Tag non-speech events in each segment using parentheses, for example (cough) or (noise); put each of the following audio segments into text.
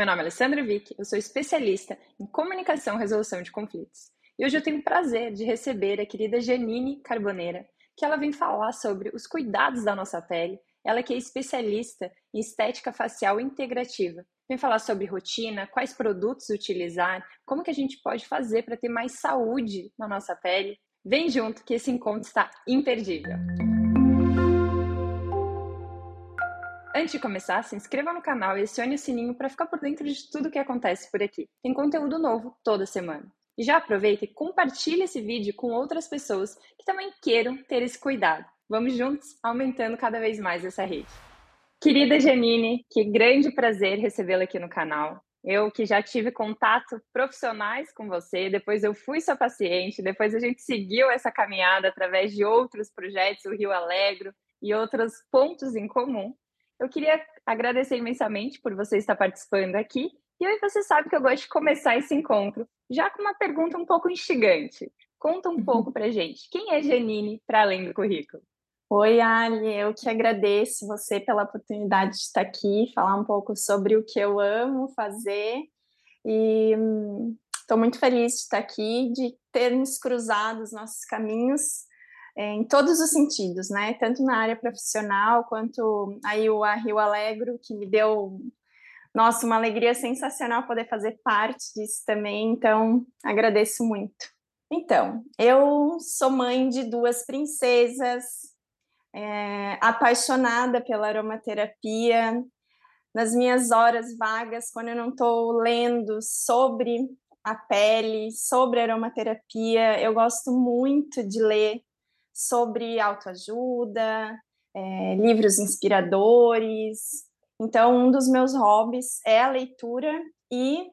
Meu nome é Alessandra Vick, eu sou especialista em comunicação e resolução de conflitos. E hoje eu tenho o prazer de receber a querida Janine Carboneira, que ela vem falar sobre os cuidados da nossa pele. Ela que é especialista em estética facial integrativa. Vem falar sobre rotina, quais produtos utilizar, como que a gente pode fazer para ter mais saúde na nossa pele. Vem junto que esse encontro está imperdível. Antes de começar, se inscreva no canal e acione o sininho para ficar por dentro de tudo o que acontece por aqui. Tem conteúdo novo toda semana. E já aproveita e compartilhe esse vídeo com outras pessoas que também queiram ter esse cuidado. Vamos juntos aumentando cada vez mais essa rede. Querida Janine, que grande prazer recebê-la aqui no canal. Eu que já tive contato profissionais com você, depois eu fui sua paciente, depois a gente seguiu essa caminhada através de outros projetos, o Rio Alegro e outros pontos em comum. Eu queria agradecer imensamente por você estar participando aqui e aí você sabe que eu gosto de começar esse encontro já com uma pergunta um pouco instigante. Conta um uhum. pouco para gente. Quem é Janine para além do currículo? Oi, Ali, eu que agradeço você pela oportunidade de estar aqui, falar um pouco sobre o que eu amo fazer. E estou hum, muito feliz de estar aqui, de termos cruzado os nossos caminhos é, em todos os sentidos, né? Tanto na área profissional quanto aí o Rio Alegro, que me deu nossa, uma alegria sensacional poder fazer parte disso também, então agradeço muito. Então, eu sou mãe de duas princesas, é, apaixonada pela aromaterapia. Nas minhas horas vagas, quando eu não estou lendo sobre a pele, sobre aromaterapia, eu gosto muito de ler sobre autoajuda, é, livros inspiradores, então, um dos meus hobbies é a leitura e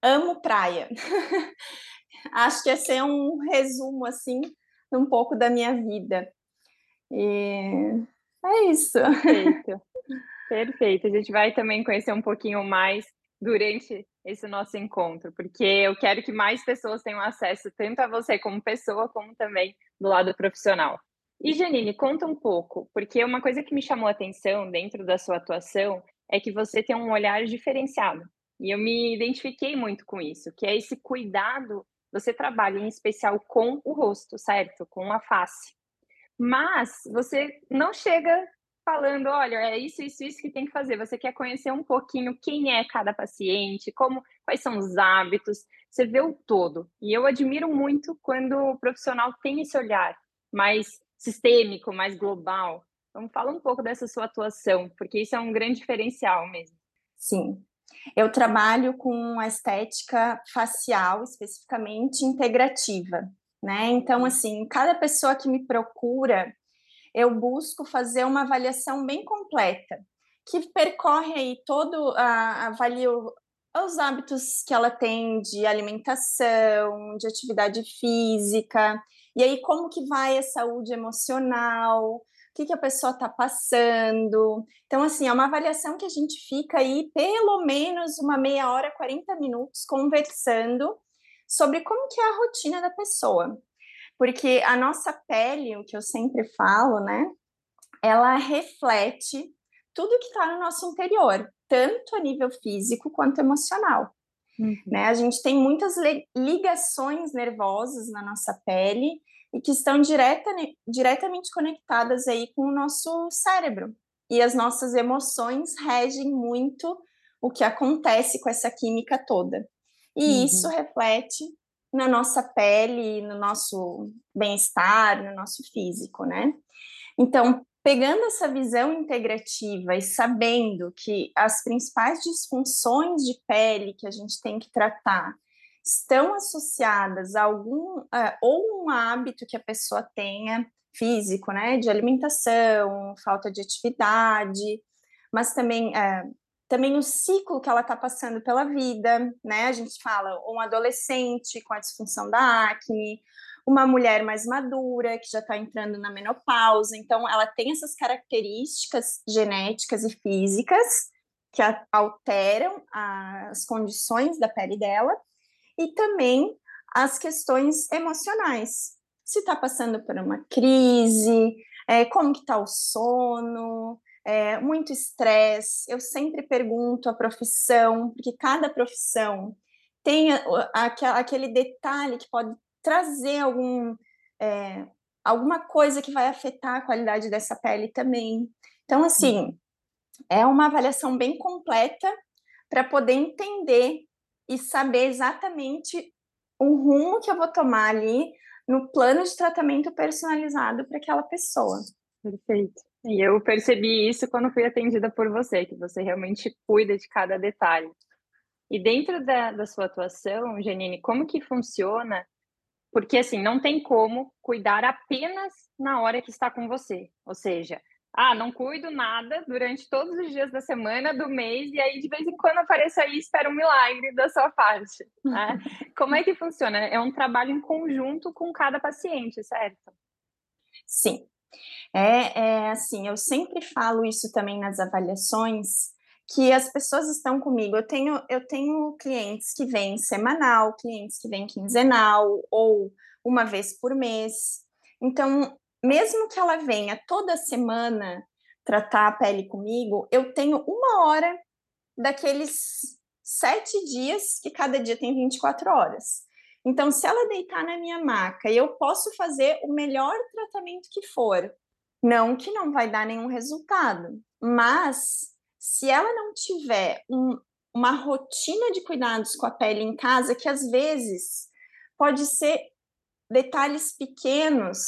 amo praia. (laughs) Acho que esse é um resumo, assim, um pouco da minha vida. E é isso. (laughs) Perfeito. Perfeito. A gente vai também conhecer um pouquinho mais durante esse nosso encontro, porque eu quero que mais pessoas tenham acesso tanto a você como pessoa, como também do lado profissional. E Janine, conta um pouco, porque uma coisa que me chamou a atenção dentro da sua atuação é que você tem um olhar diferenciado. E eu me identifiquei muito com isso, que é esse cuidado, você trabalha em especial com o rosto, certo? Com a face. Mas você não chega falando, olha, é isso, isso, isso que tem que fazer. Você quer conhecer um pouquinho quem é cada paciente, como, quais são os hábitos. Você vê o todo. E eu admiro muito quando o profissional tem esse olhar mais sistêmico, mais global. Então, fala um pouco dessa sua atuação, porque isso é um grande diferencial mesmo. Sim. Eu trabalho com a estética facial, especificamente integrativa, né? Então, assim, cada pessoa que me procura, eu busco fazer uma avaliação bem completa, que percorre aí todo, a, avalio os hábitos que ela tem de alimentação, de atividade física, e aí como que vai a saúde emocional, o que, que a pessoa está passando. Então, assim, é uma avaliação que a gente fica aí pelo menos uma meia hora, 40 minutos conversando sobre como que é a rotina da pessoa. Porque a nossa pele, o que eu sempre falo, né, ela reflete tudo que está no nosso interior tanto a nível físico quanto emocional. Uhum. Né? A gente tem muitas ligações nervosas na nossa pele e que estão direta, diretamente conectadas aí com o nosso cérebro. E as nossas emoções regem muito o que acontece com essa química toda. E uhum. isso reflete na nossa pele, no nosso bem-estar, no nosso físico, né? Então, pegando essa visão integrativa e sabendo que as principais disfunções de pele que a gente tem que tratar estão associadas a algum uh, ou um hábito que a pessoa tenha físico, né, de alimentação, falta de atividade, mas também uh, também o ciclo que ela está passando pela vida, né? A gente fala um adolescente com a disfunção da acne, uma mulher mais madura, que já está entrando na menopausa, então ela tem essas características genéticas e físicas que alteram as condições da pele dela, e também as questões emocionais. Se está passando por uma crise, é, como que está o sono, é, muito estresse. Eu sempre pergunto a profissão, porque cada profissão tem aquele detalhe que pode trazer algum, é, alguma coisa que vai afetar a qualidade dessa pele também. Então, assim, é uma avaliação bem completa para poder entender e saber exatamente o rumo que eu vou tomar ali no plano de tratamento personalizado para aquela pessoa. Perfeito. E eu percebi isso quando fui atendida por você, que você realmente cuida de cada detalhe. E dentro da, da sua atuação, Janine, como que funciona? Porque, assim, não tem como cuidar apenas na hora que está com você. Ou seja, ah, não cuido nada durante todos os dias da semana, do mês, e aí de vez em quando apareço aí e espero um milagre da sua parte. Né? (laughs) Como é que funciona? É um trabalho em conjunto com cada paciente, certo? Sim. É, é assim, eu sempre falo isso também nas avaliações, que as pessoas estão comigo. Eu tenho, eu tenho clientes que vêm semanal, clientes que vêm quinzenal ou uma vez por mês. Então, mesmo que ela venha toda semana tratar a pele comigo, eu tenho uma hora daqueles sete dias, que cada dia tem 24 horas. Então, se ela deitar na minha maca, eu posso fazer o melhor tratamento que for. Não que não vai dar nenhum resultado, mas se ela não tiver um, uma rotina de cuidados com a pele em casa, que às vezes pode ser detalhes pequenos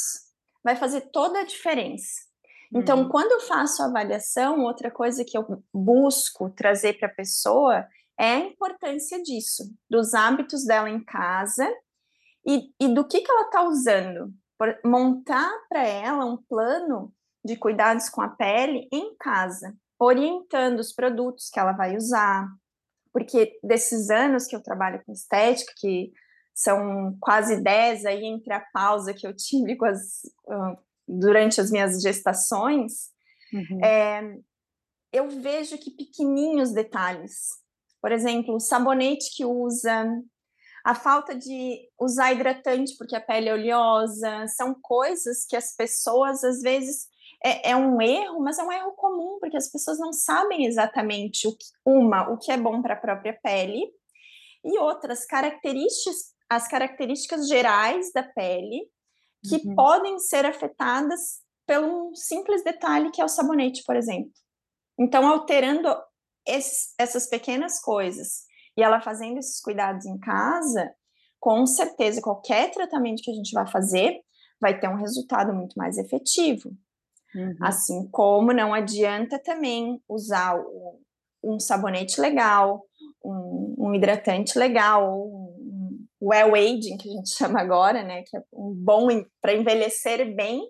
vai fazer toda a diferença. Então, uhum. quando eu faço a avaliação, outra coisa que eu busco trazer para a pessoa é a importância disso, dos hábitos dela em casa e, e do que, que ela está usando. Por, montar para ela um plano de cuidados com a pele em casa, orientando os produtos que ela vai usar. Porque desses anos que eu trabalho com estética, que são quase 10 aí entre a pausa que eu tive as, uh, durante as minhas gestações, uhum. é, eu vejo que pequenininhos detalhes, por exemplo, o sabonete que usa, a falta de usar hidratante porque a pele é oleosa, são coisas que as pessoas às vezes é, é, um erro, mas é um erro comum porque as pessoas não sabem exatamente o que, uma o que é bom para a própria pele e outras características as características gerais da pele que uhum. podem ser afetadas pelo um simples detalhe que é o sabonete, por exemplo. Então, alterando esses, essas pequenas coisas e ela fazendo esses cuidados em casa, com certeza qualquer tratamento que a gente vai fazer vai ter um resultado muito mais efetivo. Uhum. Assim como não adianta também usar o, um sabonete legal, um, um hidratante legal, um well aging, que a gente (laughs) chama agora, né, que é um bom para envelhecer bem,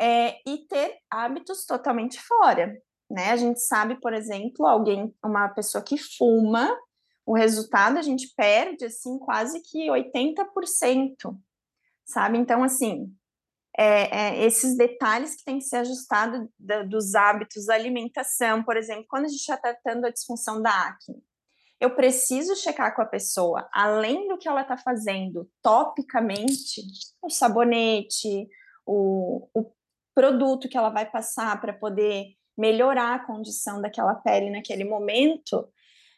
é, e ter hábitos totalmente fora, né? A gente sabe, por exemplo, alguém, uma pessoa que fuma, o resultado a gente perde assim quase que 80%, sabe? Então, assim, é, é, esses detalhes que têm que ser ajustados dos hábitos da alimentação, por exemplo, quando a gente está tratando a disfunção da acne, eu preciso checar com a pessoa, além do que ela está fazendo topicamente, o sabonete, o, o produto que ela vai passar para poder melhorar a condição daquela pele naquele momento,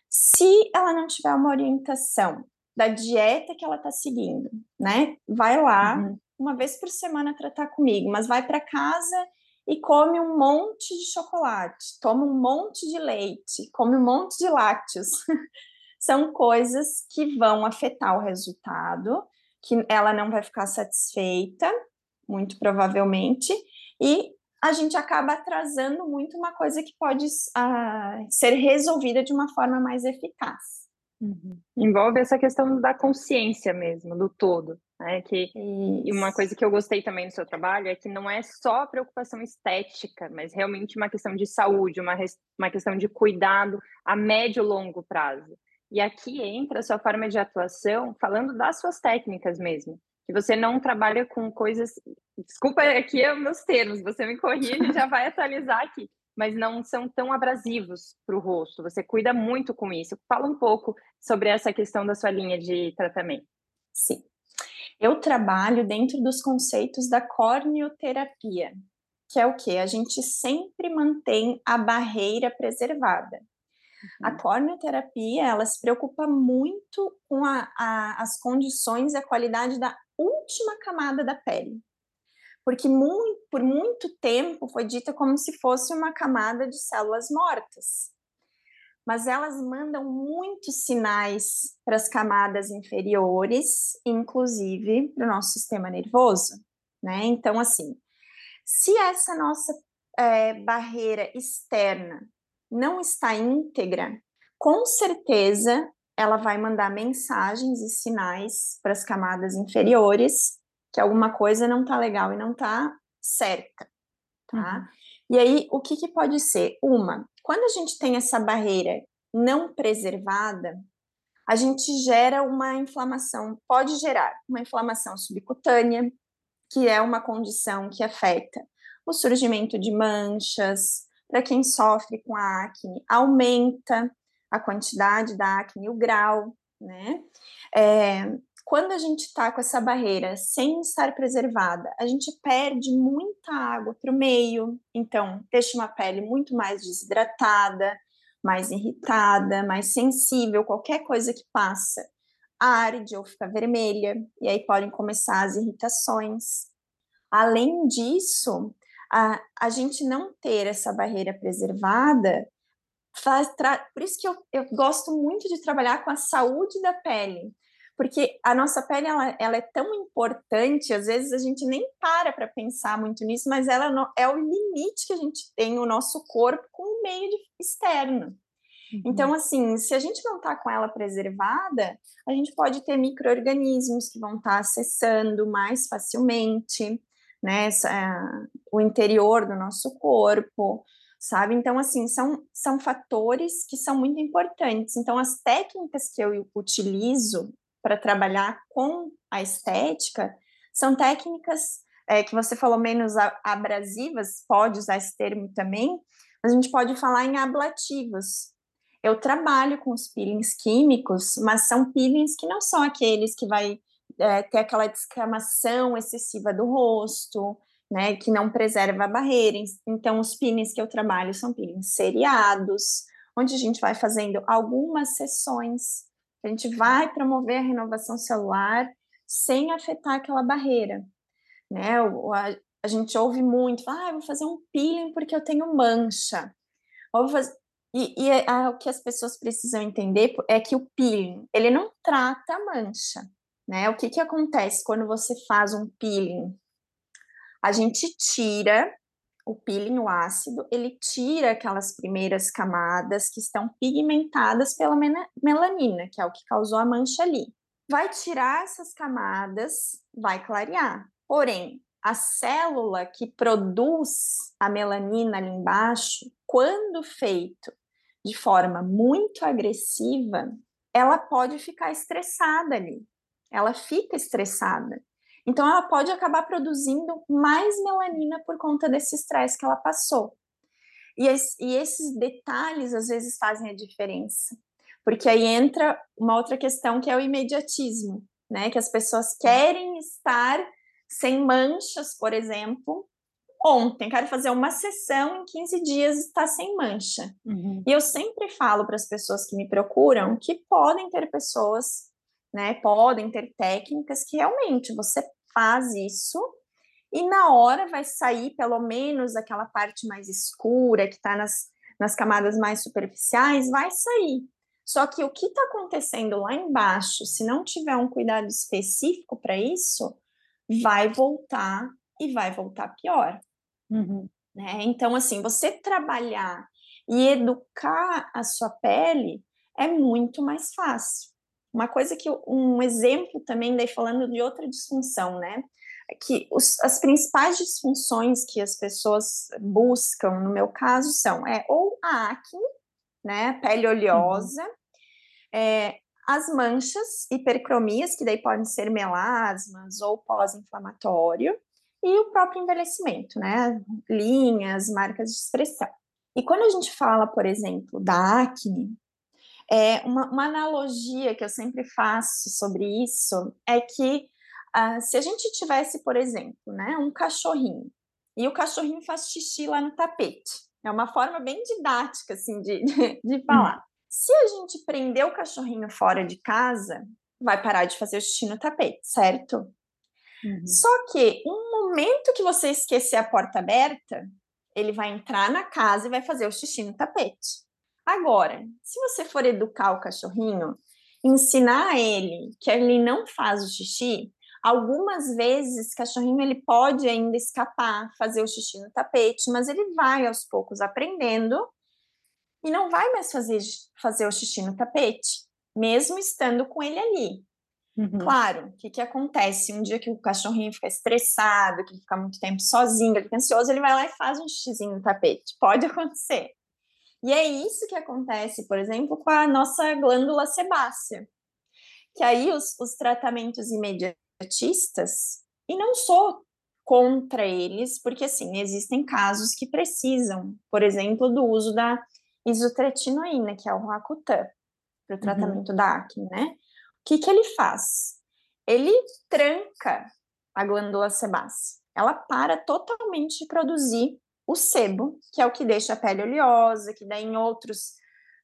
se ela não tiver uma orientação da dieta que ela está seguindo, né? Vai lá uhum. uma vez por semana tratar comigo, mas vai para casa e come um monte de chocolate, toma um monte de leite, come um monte de lácteos. (laughs) São coisas que vão afetar o resultado, que ela não vai ficar satisfeita, muito provavelmente, e a gente acaba atrasando muito uma coisa que pode uh, ser resolvida de uma forma mais eficaz. Uhum. Envolve essa questão da consciência mesmo, do todo. Né? Que, e uma coisa que eu gostei também do seu trabalho é que não é só preocupação estética, mas realmente uma questão de saúde, uma, uma questão de cuidado a médio e longo prazo. E aqui entra a sua forma de atuação, falando das suas técnicas mesmo. Que você não trabalha com coisas. Desculpa, aqui é meus termos, você me corrige e (laughs) já vai atualizar aqui. Mas não são tão abrasivos para o rosto. Você cuida muito com isso. Fala um pouco sobre essa questão da sua linha de tratamento. Sim. Eu trabalho dentro dos conceitos da corneoterapia, que é o que? A gente sempre mantém a barreira preservada. Uhum. A corneoterapia, ela se preocupa muito com a, a, as condições e a qualidade da última camada da pele. Porque muito, por muito tempo foi dita como se fosse uma camada de células mortas. Mas elas mandam muitos sinais para as camadas inferiores, inclusive para o nosso sistema nervoso. Né? Então, assim, se essa nossa é, barreira externa não está íntegra, com certeza ela vai mandar mensagens e sinais para as camadas inferiores que alguma coisa não está legal e não está certa, tá? Uhum. E aí, o que, que pode ser? Uma, quando a gente tem essa barreira não preservada, a gente gera uma inflamação, pode gerar uma inflamação subcutânea, que é uma condição que afeta o surgimento de manchas, para quem sofre com a acne, aumenta a quantidade da acne, o grau, né? É, quando a gente está com essa barreira sem estar preservada, a gente perde muita água para o meio, então deixa uma pele muito mais desidratada, mais irritada, mais sensível, qualquer coisa que passa arde ou fica vermelha, e aí podem começar as irritações. Além disso, a, a gente não ter essa barreira preservada faz por isso que eu, eu gosto muito de trabalhar com a saúde da pele porque a nossa pele ela, ela, é tão importante, às vezes a gente nem para para pensar muito nisso, mas ela é o limite que a gente tem o nosso corpo com o meio de, externo. Uhum. Então, assim, se a gente não está com ela preservada, a gente pode ter micro-organismos que vão estar tá acessando mais facilmente, né, o interior do nosso corpo, sabe? Então, assim, são, são fatores que são muito importantes. Então, as técnicas que eu utilizo para trabalhar com a estética são técnicas é, que você falou menos abrasivas, pode usar esse termo também, mas a gente pode falar em ablativos. Eu trabalho com os peelings químicos, mas são peelings que não são aqueles que vai é, ter aquela descamação excessiva do rosto, né, que não preserva a barreira. Então, os peelings que eu trabalho são peelings seriados, onde a gente vai fazendo algumas sessões a gente vai promover a renovação celular sem afetar aquela barreira, né? A, a gente ouve muito, ah, vou fazer um peeling porque eu tenho mancha. Fazer... E, e a, o que as pessoas precisam entender é que o peeling, ele não trata a mancha, né? O que que acontece quando você faz um peeling? A gente tira o peeling, o ácido, ele tira aquelas primeiras camadas que estão pigmentadas pela melanina, que é o que causou a mancha ali. Vai tirar essas camadas, vai clarear. Porém, a célula que produz a melanina ali embaixo, quando feito de forma muito agressiva, ela pode ficar estressada ali. Ela fica estressada. Então, ela pode acabar produzindo mais melanina por conta desse estresse que ela passou. E, e esses detalhes, às vezes, fazem a diferença. Porque aí entra uma outra questão que é o imediatismo, né? Que as pessoas querem estar sem manchas, por exemplo, ontem, quero fazer uma sessão em 15 dias está sem mancha. Uhum. E eu sempre falo para as pessoas que me procuram que podem ter pessoas, né, podem ter técnicas que realmente você faz isso e na hora vai sair pelo menos aquela parte mais escura que está nas, nas camadas mais superficiais, vai sair. Só que o que está acontecendo lá embaixo, se não tiver um cuidado específico para isso, vai voltar e vai voltar pior. Uhum. Né? Então, assim, você trabalhar e educar a sua pele é muito mais fácil. Uma coisa que um exemplo também, daí falando de outra disfunção, né? É que os, as principais disfunções que as pessoas buscam, no meu caso, são é, ou a acne, né? Pele oleosa, uhum. é, as manchas, hipercromias, que daí podem ser melasmas ou pós-inflamatório, e o próprio envelhecimento, né? Linhas, marcas de expressão. E quando a gente fala, por exemplo, da acne, é, uma, uma, analogia que eu sempre faço sobre isso é que uh, se a gente tivesse, por exemplo, né, um cachorrinho e o cachorrinho faz xixi lá no tapete. É uma forma bem didática, assim, de, de, de falar. Hum. Se a gente prender o cachorrinho fora de casa, vai parar de fazer o xixi no tapete, certo? Uhum. Só que um momento que você esquecer a porta aberta, ele vai entrar na casa e vai fazer o xixi no tapete. Agora, se você for educar o cachorrinho, ensinar ele que ele não faz o xixi, algumas vezes o cachorrinho ele pode ainda escapar, fazer o xixi no tapete, mas ele vai aos poucos aprendendo e não vai mais fazer, fazer o xixi no tapete, mesmo estando com ele ali. Uhum. Claro, o que, que acontece? Um dia que o cachorrinho fica estressado, que ele fica muito tempo sozinho, ele fica ansioso, ele vai lá e faz um xizinho no tapete. Pode (laughs) acontecer. E é isso que acontece, por exemplo, com a nossa glândula sebácea. Que aí os, os tratamentos imediatistas, e não sou contra eles, porque assim, existem casos que precisam, por exemplo, do uso da isotretinoína, que é o Rakutan, para o uhum. tratamento uhum. da acne, né? que, que ele faz? Ele tranca a glândula sebácea. Ela para totalmente de produzir o sebo, que é o que deixa a pele oleosa, que daí em outros,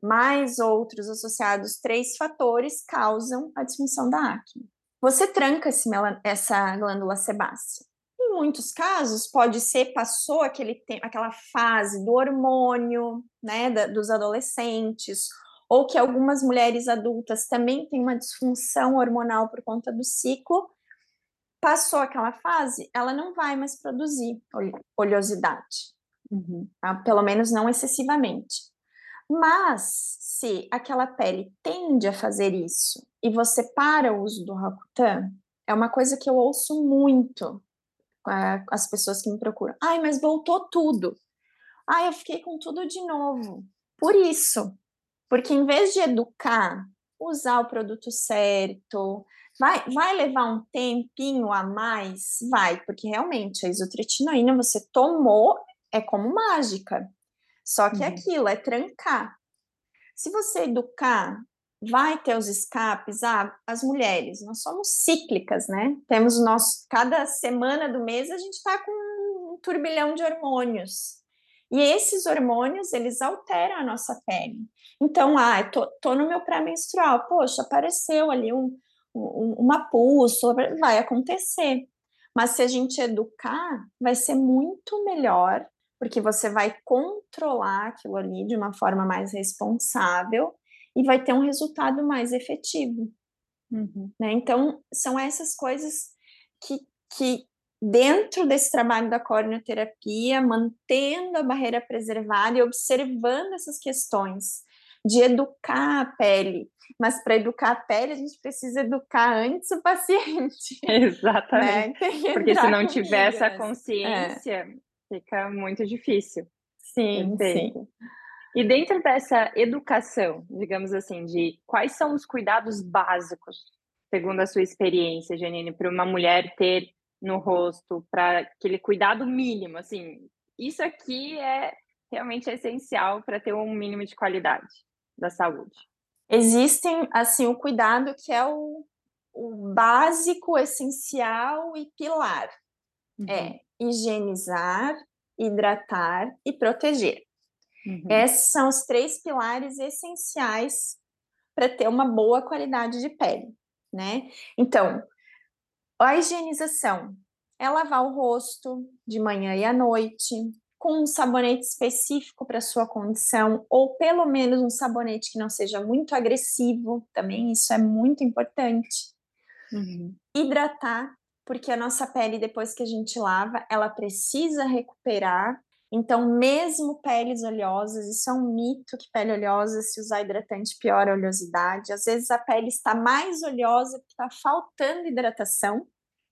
mais outros associados, três fatores causam a disfunção da acne. Você tranca esse, essa glândula sebácea. Em muitos casos, pode ser, passou aquele aquela fase do hormônio, né, da, dos adolescentes, ou que algumas mulheres adultas também têm uma disfunção hormonal por conta do ciclo, passou aquela fase, ela não vai mais produzir oleosidade, uhum. tá? pelo menos não excessivamente. Mas se aquela pele tende a fazer isso e você para o uso do Rakutan, é uma coisa que eu ouço muito com as pessoas que me procuram. Ai, mas voltou tudo. Ai, eu fiquei com tudo de novo. Por isso, porque em vez de educar, usar o produto certo, vai, vai levar um tempinho a mais? Vai, porque realmente a isotretinoína você tomou, é como mágica. Só que é uhum. aquilo é trancar. Se você educar, vai ter os escapes. Ah, as mulheres, nós somos cíclicas, né? Temos o nosso. Cada semana do mês a gente está com um turbilhão de hormônios. E esses hormônios, eles alteram a nossa pele. Então, ah, tô, tô no meu pré-menstrual, poxa, apareceu ali um, um, uma pulso, vai acontecer. Mas se a gente educar, vai ser muito melhor, porque você vai controlar aquilo ali de uma forma mais responsável e vai ter um resultado mais efetivo. Uhum. Né? Então, são essas coisas que, que dentro desse trabalho da corneoterapia, mantendo a barreira preservada e observando essas questões de educar a pele. Mas para educar a pele, a gente precisa educar antes o paciente. (laughs) Exatamente. Né? Porque se não tiver essa consciência, é. fica muito difícil. Sim, sim. E dentro dessa educação, digamos assim, de quais são os cuidados básicos, segundo a sua experiência, Janine, para uma mulher ter no rosto, para aquele cuidado mínimo, assim, isso aqui é realmente essencial para ter um mínimo de qualidade da saúde. Existem, assim, o cuidado que é o, o básico, essencial e pilar. Uhum. É higienizar, hidratar e proteger. Uhum. Esses são os três pilares essenciais para ter uma boa qualidade de pele, né? Então, a higienização é lavar o rosto de manhã e à noite, com um sabonete específico para sua condição, ou pelo menos um sabonete que não seja muito agressivo, também isso é muito importante. Uhum. Hidratar, porque a nossa pele, depois que a gente lava, ela precisa recuperar. Então, mesmo peles oleosas, isso é um mito que pele oleosa, se usar hidratante, piora a oleosidade. Às vezes a pele está mais oleosa porque está faltando hidratação.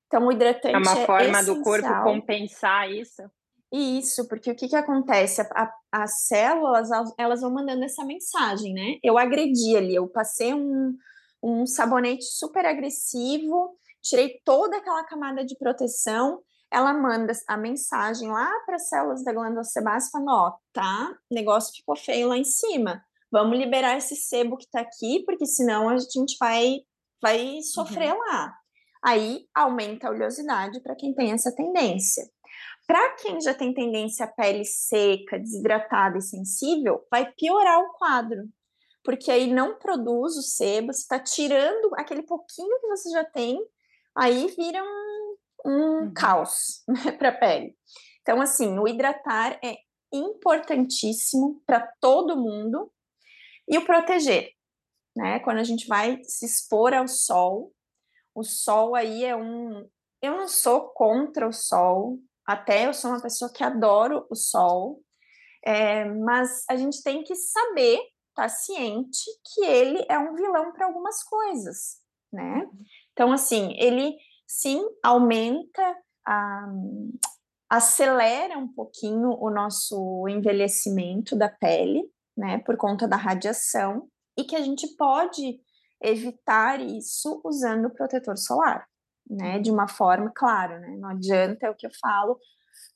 Então, o hidratante é uma é forma essencial. do corpo compensar isso. Isso, porque o que, que acontece? A, as células, elas vão mandando essa mensagem, né? Eu agredi ali, eu passei um, um sabonete super agressivo, tirei toda aquela camada de proteção, ela manda a mensagem lá para as células da glândula sebácea, falando, ó, tá, o negócio ficou feio lá em cima, vamos liberar esse sebo que tá aqui, porque senão a gente vai, vai sofrer uhum. lá. Aí aumenta a oleosidade para quem tem essa tendência. Para quem já tem tendência à pele seca, desidratada e sensível, vai piorar o quadro, porque aí não produz o sebo, você está tirando aquele pouquinho que você já tem, aí vira um, um uhum. caos (laughs) né, para a pele. Então, assim, o hidratar é importantíssimo para todo mundo e o proteger, né? Quando a gente vai se expor ao sol, o sol aí é um. Eu não sou contra o sol, até eu sou uma pessoa que adoro o sol, é, mas a gente tem que saber, estar tá ciente que ele é um vilão para algumas coisas, né? Então, assim, ele sim aumenta a, acelera um pouquinho o nosso envelhecimento da pele, né, por conta da radiação, e que a gente pode evitar isso usando protetor solar, né, de uma forma, claro, né, não adianta, é o que eu falo,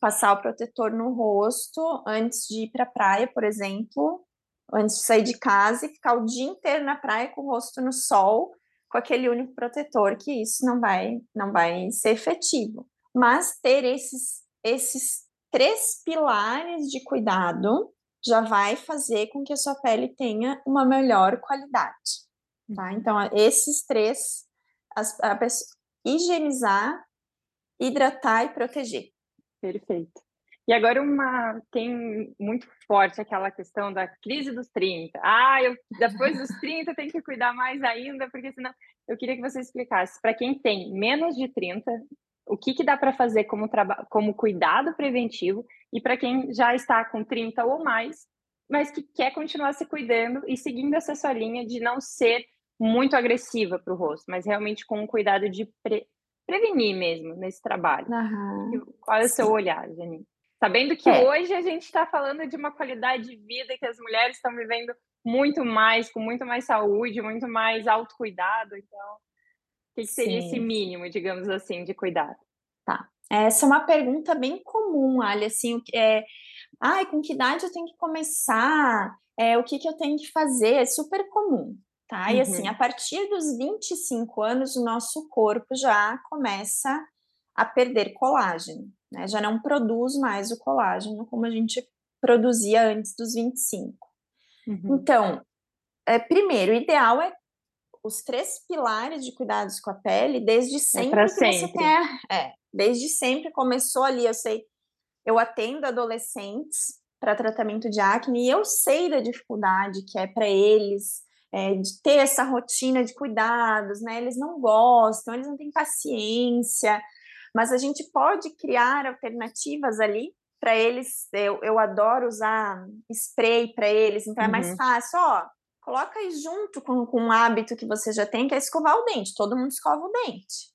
passar o protetor no rosto antes de ir para a praia, por exemplo, antes de sair de casa e ficar o dia inteiro na praia com o rosto no sol, com aquele único protetor, que isso não vai, não vai ser efetivo. Mas ter esses esses três pilares de cuidado já vai fazer com que a sua pele tenha uma melhor qualidade, tá? Uhum. Então, esses três, as, a higienizar, hidratar e proteger. Perfeito. E agora uma tem muito forte aquela questão da crise dos 30. Ah, eu depois dos 30 tem que cuidar mais ainda, porque senão eu queria que você explicasse para quem tem menos de 30, o que, que dá para fazer como, como cuidado preventivo e para quem já está com 30 ou mais, mas que quer continuar se cuidando e seguindo essa sua linha de não ser muito agressiva para o rosto, mas realmente com um cuidado de pre prevenir mesmo nesse trabalho. Uhum. Qual é o seu olhar, Janine? Sabendo que é. hoje a gente está falando de uma qualidade de vida que as mulheres estão vivendo muito mais, com muito mais saúde, muito mais autocuidado, então o que, seria Sim. esse mínimo, digamos assim, de cuidado? Tá. Essa é uma pergunta bem comum, Ali, assim, é, ai, com que idade eu tenho que começar? É, o que, que eu tenho que fazer? É super comum, tá? Uhum. E assim, uhum. a partir dos 25 anos, o nosso corpo já começa a perder colágeno, né? Já não produz mais o colágeno como a gente produzia antes dos 25. Uhum. Então, é, primeiro, o ideal é os três pilares de cuidados com a pele desde é sempre é que sempre. você tenha. É, desde sempre começou ali. Eu sei, eu atendo adolescentes para tratamento de acne e eu sei da dificuldade que é para eles é, de ter essa rotina de cuidados, né? Eles não gostam, eles não têm paciência, mas a gente pode criar alternativas ali para eles. Eu, eu adoro usar spray para eles, então uhum. é mais uhum. fácil. Ó, Coloca aí junto com, com um hábito que você já tem, que é escovar o dente. Todo mundo escova o dente.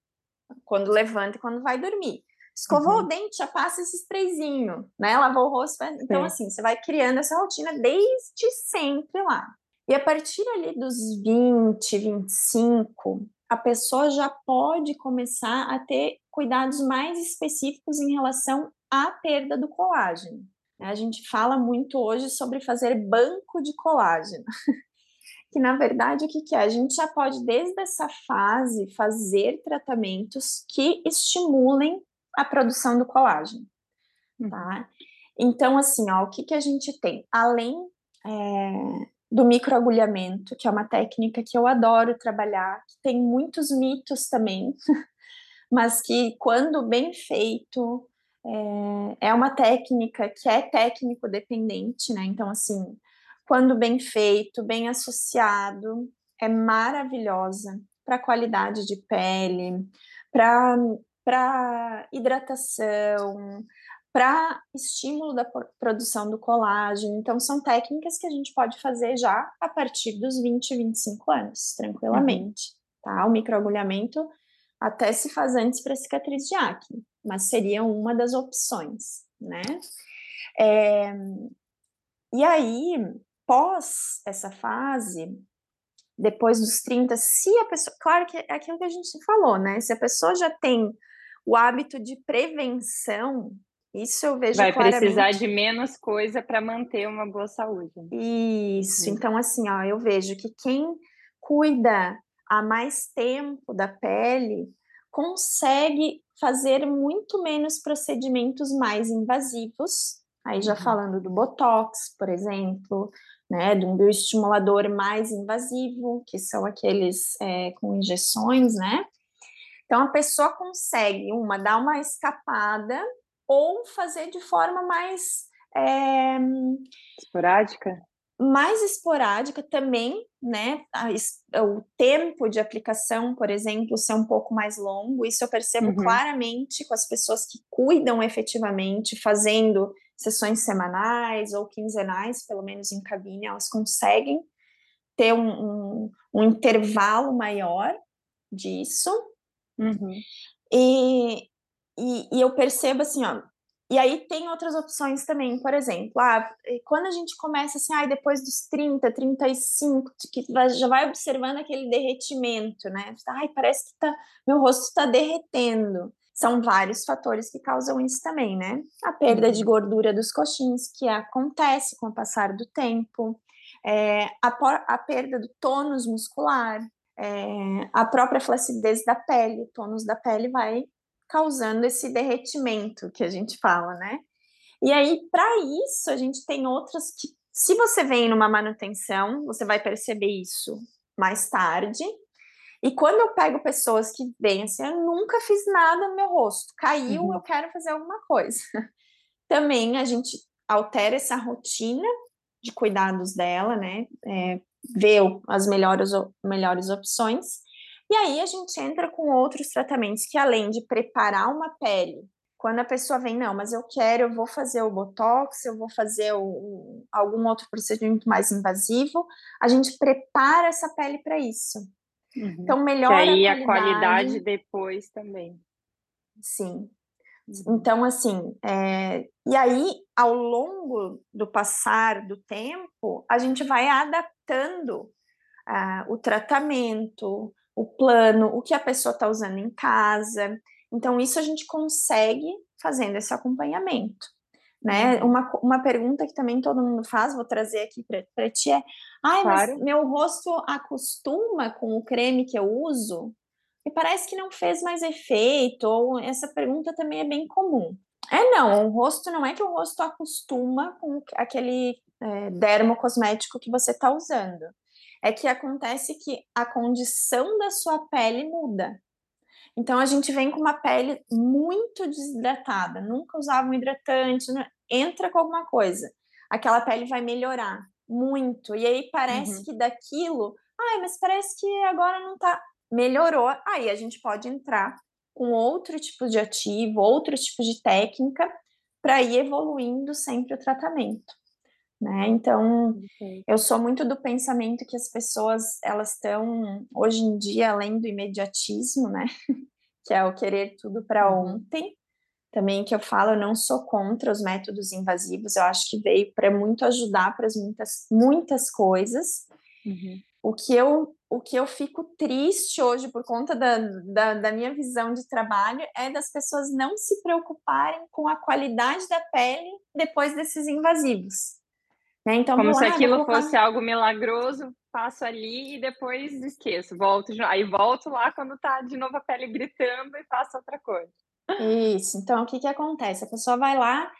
Quando levanta e quando vai dormir. Escovou uhum. o dente, já passa esse sprayzinho, né? Lavou o rosto. Então, Sim. assim, você vai criando essa rotina desde sempre lá. E a partir ali dos 20, 25, a pessoa já pode começar a ter cuidados mais específicos em relação à perda do colágeno. A gente fala muito hoje sobre fazer banco de colágeno. (laughs) que na verdade o que, que é? A gente já pode, desde essa fase, fazer tratamentos que estimulem a produção do colágeno. Tá? Então, assim, ó, o que, que a gente tem? Além é, do microagulhamento, que é uma técnica que eu adoro trabalhar, que tem muitos mitos também, (laughs) mas que, quando bem feito, é, é uma técnica que é técnico dependente, né? Então, assim, quando bem feito, bem associado, é maravilhosa para qualidade de pele, para hidratação, para estímulo da produção do colágeno. Então, são técnicas que a gente pode fazer já a partir dos 20, 25 anos, tranquilamente. Uhum. Tá? O microagulhamento até se faz antes para cicatriz de acne, mas seria uma das opções, né? É, e aí, pós essa fase, depois dos 30, se a pessoa. Claro que é aquilo que a gente falou, né? Se a pessoa já tem o hábito de prevenção, isso eu vejo Vai claramente. precisar de menos coisa para manter uma boa saúde. Isso. Uhum. Então, assim, ó, eu vejo que quem cuida há mais tempo da pele consegue fazer muito menos procedimentos mais invasivos. Aí já uhum. falando do botox, por exemplo, né, de um bioestimulador mais invasivo, que são aqueles é, com injeções, né? Então a pessoa consegue uma dar uma escapada ou fazer de forma mais é, esporádica mais esporádica também, né? o tempo de aplicação, por exemplo, ser um pouco mais longo. Isso eu percebo uhum. claramente com as pessoas que cuidam efetivamente, fazendo sessões semanais ou quinzenais, pelo menos em cabine, elas conseguem ter um, um, um intervalo maior disso. Uhum. E, e, e eu percebo assim, ó, e aí tem outras opções também, por exemplo, ah, quando a gente começa assim, ah, depois dos 30, 35, que já vai observando aquele derretimento, né? Ai, parece que tá, meu rosto está derretendo. São vários fatores que causam isso também, né? A perda de uhum. gordura dos coxins, que acontece com o passar do tempo, é, a, a perda do tônus muscular, é, a própria flacidez da pele, o tônus da pele vai causando esse derretimento que a gente fala, né? E aí, para isso, a gente tem outras que, se você vem numa manutenção, você vai perceber isso mais tarde. E quando eu pego pessoas que vêm assim, eu nunca fiz nada no meu rosto, caiu, uhum. eu quero fazer alguma coisa. (laughs) Também a gente altera essa rotina de cuidados dela, né? É, vê as melhores, melhores opções e aí a gente entra com outros tratamentos que, além de preparar uma pele, quando a pessoa vem, não, mas eu quero, eu vou fazer o botox, eu vou fazer o, algum outro procedimento mais invasivo, a gente prepara essa pele para isso. Uhum. Então, melhora e aí a qualidade. a qualidade depois também. Sim. Uhum. Então, assim, é... e aí, ao longo do passar do tempo, a gente vai adaptando uh, o tratamento, o plano, o que a pessoa está usando em casa. Então, isso a gente consegue fazendo esse acompanhamento. Né? Uhum. Uma, uma pergunta que também todo mundo faz, vou trazer aqui para ti é: ai, claro. mas meu rosto acostuma com o creme que eu uso? E parece que não fez mais efeito, ou essa pergunta também é bem comum. É não, o rosto não é que o rosto acostuma com aquele é, dermocosmético que você está usando é que acontece que a condição da sua pele muda. Então a gente vem com uma pele muito desidratada, nunca usava um hidratante, né? entra com alguma coisa, aquela pele vai melhorar muito. E aí parece uhum. que daquilo, ai, mas parece que agora não tá melhorou. Aí a gente pode entrar com outro tipo de ativo, outro tipo de técnica para ir evoluindo sempre o tratamento né? Então, okay. eu sou muito do pensamento que as pessoas elas estão hoje em dia além do imediatismo, né? (laughs) que é o querer tudo para uhum. ontem. Também que eu falo, eu não sou contra os métodos invasivos, eu acho que veio para muito ajudar para muitas muitas coisas. Uhum. O que eu o que eu fico triste hoje por conta da, da, da, minha visão de trabalho é das pessoas não se preocuparem com a qualidade da pele depois desses invasivos. Né? Então, Como se aquilo fosse algo milagroso, passo ali e depois esqueço, volto, aí volto lá quando tá de novo a pele gritando e faço outra coisa. Isso, então o que que acontece? A pessoa vai lá,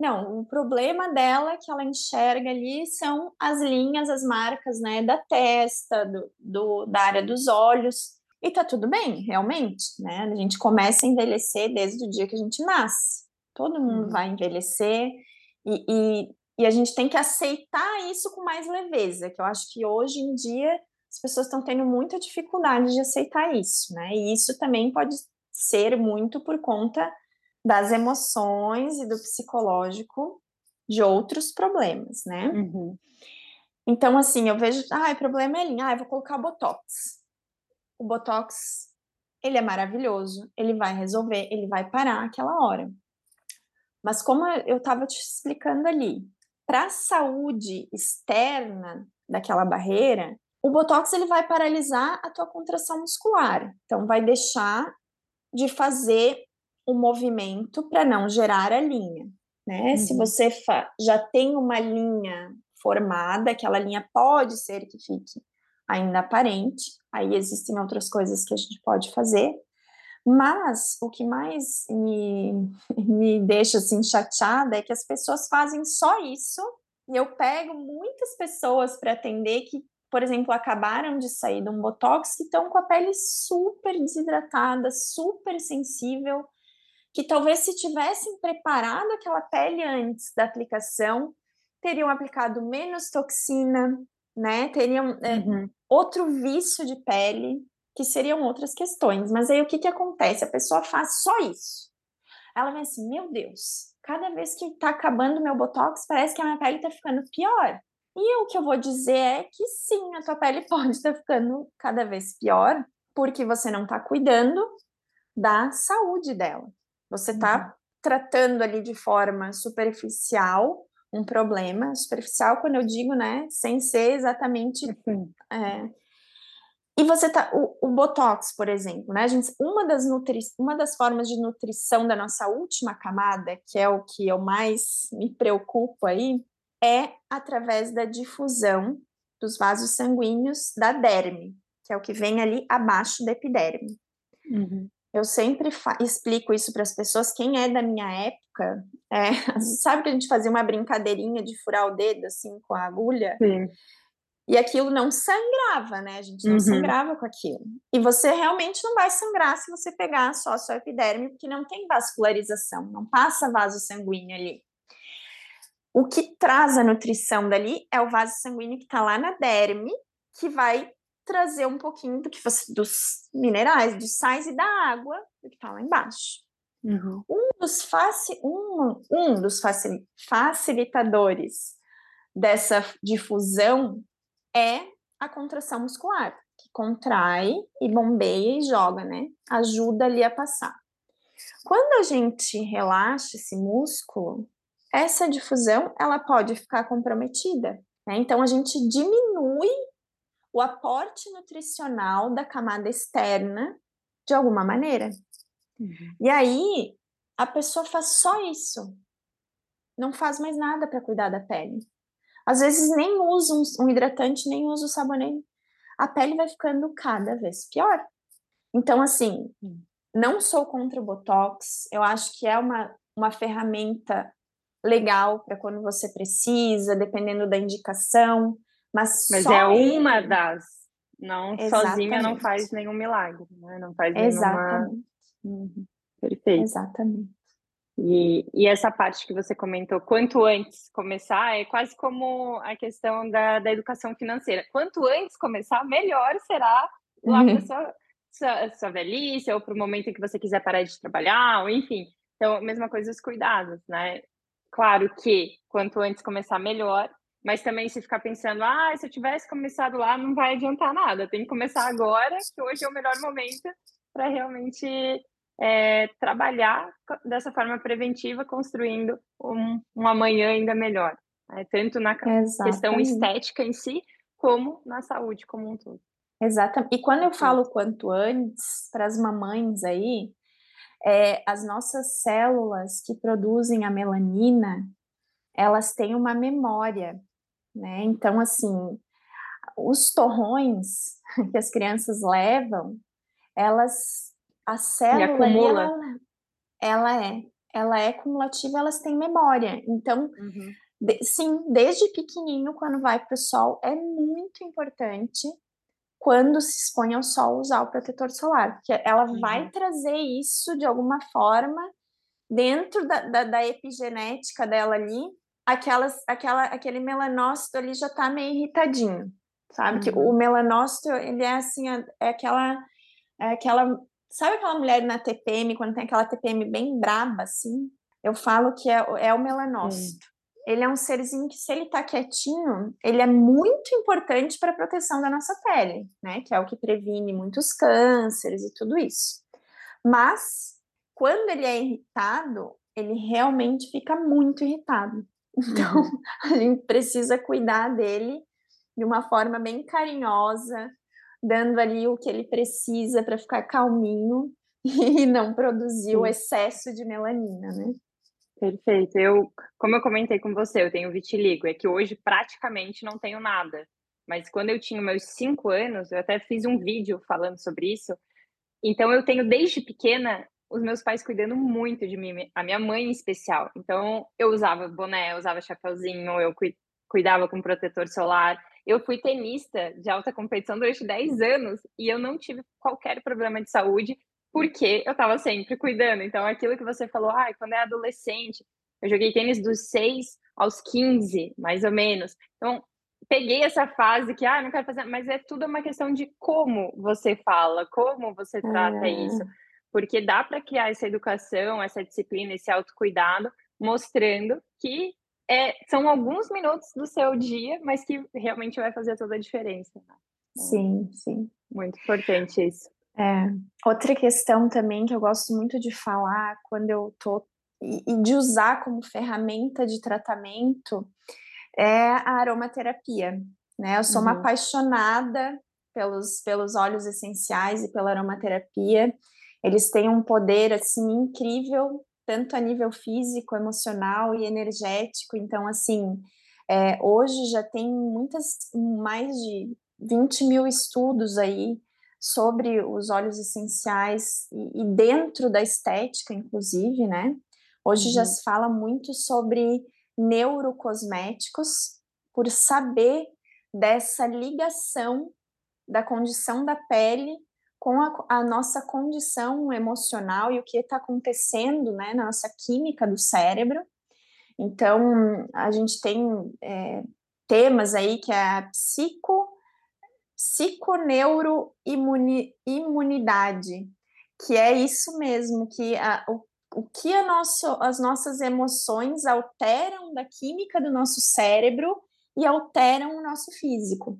não, o problema dela que ela enxerga ali são as linhas, as marcas, né, da testa, do, do da área dos olhos, e tá tudo bem, realmente, né? A gente começa a envelhecer desde o dia que a gente nasce. Todo mundo uhum. vai envelhecer, e, e e a gente tem que aceitar isso com mais leveza, que eu acho que hoje em dia as pessoas estão tendo muita dificuldade de aceitar isso, né? E isso também pode ser muito por conta das emoções e do psicológico de outros problemas, né? Uhum. Então, assim, eu vejo, ah, o problema é linha, ah, eu vou colocar Botox. O Botox, ele é maravilhoso, ele vai resolver, ele vai parar aquela hora. Mas como eu estava te explicando ali, para a saúde externa daquela barreira, o botox ele vai paralisar a tua contração muscular. Então vai deixar de fazer o movimento para não gerar a linha, né? Uhum. Se você já tem uma linha formada, aquela linha pode ser que fique ainda aparente, aí existem outras coisas que a gente pode fazer, Mas o que mais me, (laughs) me deixa assim chateada é que as pessoas fazem só isso e eu pego muitas pessoas para atender que, por exemplo, acabaram de sair de um botox que estão com a pele super desidratada, super sensível, que talvez se tivessem preparado aquela pele antes da aplicação, teriam aplicado menos toxina, né? Teriam é, uhum. outro vício de pele, que seriam outras questões. Mas aí o que, que acontece? A pessoa faz só isso. Ela vem assim, meu Deus, cada vez que tá acabando meu botox, parece que a minha pele tá ficando pior. E o que eu vou dizer é que sim, a tua pele (laughs) pode estar tá ficando cada vez pior, porque você não tá cuidando da saúde dela. Você tá uhum. tratando ali de forma superficial um problema, superficial quando eu digo, né, sem ser exatamente uhum. é, e você tá. O, o, Botox, por exemplo, né? Gente, uma, das nutri, uma das formas de nutrição da nossa última camada, que é o que eu mais me preocupo aí, é através da difusão dos vasos sanguíneos da derme, que é o que vem ali abaixo da epiderme. Uhum. Eu sempre explico isso para as pessoas. Quem é da minha época, é, (laughs) sabe que a gente fazia uma brincadeirinha de furar o dedo assim com a agulha? Sim. E aquilo não sangrava, né? A gente não uhum. sangrava com aquilo. E você realmente não vai sangrar se você pegar só a sua epiderme, porque não tem vascularização, não passa vaso sanguíneo ali. O que traz a nutrição dali é o vaso sanguíneo que está lá na derme, que vai trazer um pouquinho do que você, dos minerais, dos sais e da água do que está lá embaixo. Uhum. Um dos, faci, um, um dos facilitadores dessa difusão é a contração muscular, que contrai e bombeia e joga, né? Ajuda ali a passar. Quando a gente relaxa esse músculo, essa difusão ela pode ficar comprometida. Né? Então a gente diminui o aporte nutricional da camada externa de alguma maneira. Uhum. E aí a pessoa faz só isso, não faz mais nada para cuidar da pele. Às vezes nem usa um, um hidratante, nem usa o sabonete. A pele vai ficando cada vez pior. Então, assim, não sou contra o Botox. Eu acho que é uma, uma ferramenta legal para quando você precisa, dependendo da indicação. Mas, mas é uma das. Não Exatamente. sozinha não faz nenhum milagre, né? Não faz nenhuma. Exatamente. Uhum. Perfeito. Exatamente. E, e, essa parte que você comentou, quanto antes começar, é quase como a questão da, da educação financeira. Quanto antes começar, melhor será lá para sua, sua, sua velhice, ou para o momento em que você quiser parar de trabalhar, ou enfim. Então, mesma coisa os cuidados, né? Claro que quanto antes começar, melhor, mas também se ficar pensando, ah, se eu tivesse começado lá, não vai adiantar nada, tem que começar agora, que hoje é o melhor momento para realmente é, trabalhar dessa forma preventiva, construindo um, um amanhã ainda melhor, né? tanto na Exatamente. questão estética em si, como na saúde como um todo. Exatamente. E quando eu falo quanto antes, para as mamães aí, é, as nossas células que produzem a melanina, elas têm uma memória, né? Então, assim, os torrões (laughs) que as crianças levam, elas a célula ela, ela é ela é cumulativa elas têm memória então uhum. de, sim desde pequenininho quando vai para o sol é muito importante quando se expõe ao sol usar o protetor solar porque ela uhum. vai trazer isso de alguma forma dentro da, da, da epigenética dela ali aquelas aquela aquele melanócito ali já está meio irritadinho sabe uhum. que o melanócito ele é assim é, é aquela é aquela Sabe aquela mulher na TPM, quando tem aquela TPM bem braba, assim? Eu falo que é, é o melanócito. Ele é um serzinho que, se ele tá quietinho, ele é muito importante para a proteção da nossa pele, né? Que é o que previne muitos cânceres e tudo isso. Mas, quando ele é irritado, ele realmente fica muito irritado. (laughs) Então, uhum. a gente precisa cuidar dele de uma forma bem carinhosa, dando ali o que ele precisa para ficar calminho (laughs) e não produzir Sim. o excesso de melanina, né? Perfeito. Eu, como eu comentei com você, eu tenho vitiligo, é que hoje praticamente não tenho nada. Mas quando eu tinha meus cinco anos, eu até fiz um vídeo falando sobre isso. Então eu tenho desde pequena os meus pais cuidando muito de mim, a minha mãe em especial. Então eu usava boné, eu usava chapeuzinho, eu cuidava com protetor solar. Eu fui tenista de alta competição durante 10 anos e eu não tive qualquer problema de saúde porque eu estava sempre cuidando. Então aquilo que você falou, ah, quando é adolescente, eu joguei tênis dos 6 aos 15, mais ou menos. Então peguei essa fase que, ah, não quero fazer, mas é tudo uma questão de como você fala, como você trata é. isso. Porque dá para criar essa educação, essa disciplina, esse autocuidado, mostrando que é, são alguns minutos do seu dia, mas que realmente vai fazer toda a diferença. Né? Então, sim, sim. Muito importante isso. É. Outra questão também que eu gosto muito de falar quando eu tô e de usar como ferramenta de tratamento é a aromaterapia. Né? Eu sou uhum. uma apaixonada pelos, pelos óleos essenciais e pela aromaterapia. Eles têm um poder assim incrível, tanto a nível físico, emocional e energético. Então, assim, é, hoje já tem muitas, mais de 20 mil estudos aí sobre os óleos essenciais e, e dentro da estética, inclusive, né? Hoje uhum. já se fala muito sobre neurocosméticos por saber dessa ligação da condição da pele com a, a nossa condição emocional e o que está acontecendo né, na nossa química do cérebro. Então, a gente tem é, temas aí que é a psico, psiconeuroimunidade, que é isso mesmo, que a, o o que nosso, as nossas emoções alteram da química do nosso cérebro e alteram o nosso físico,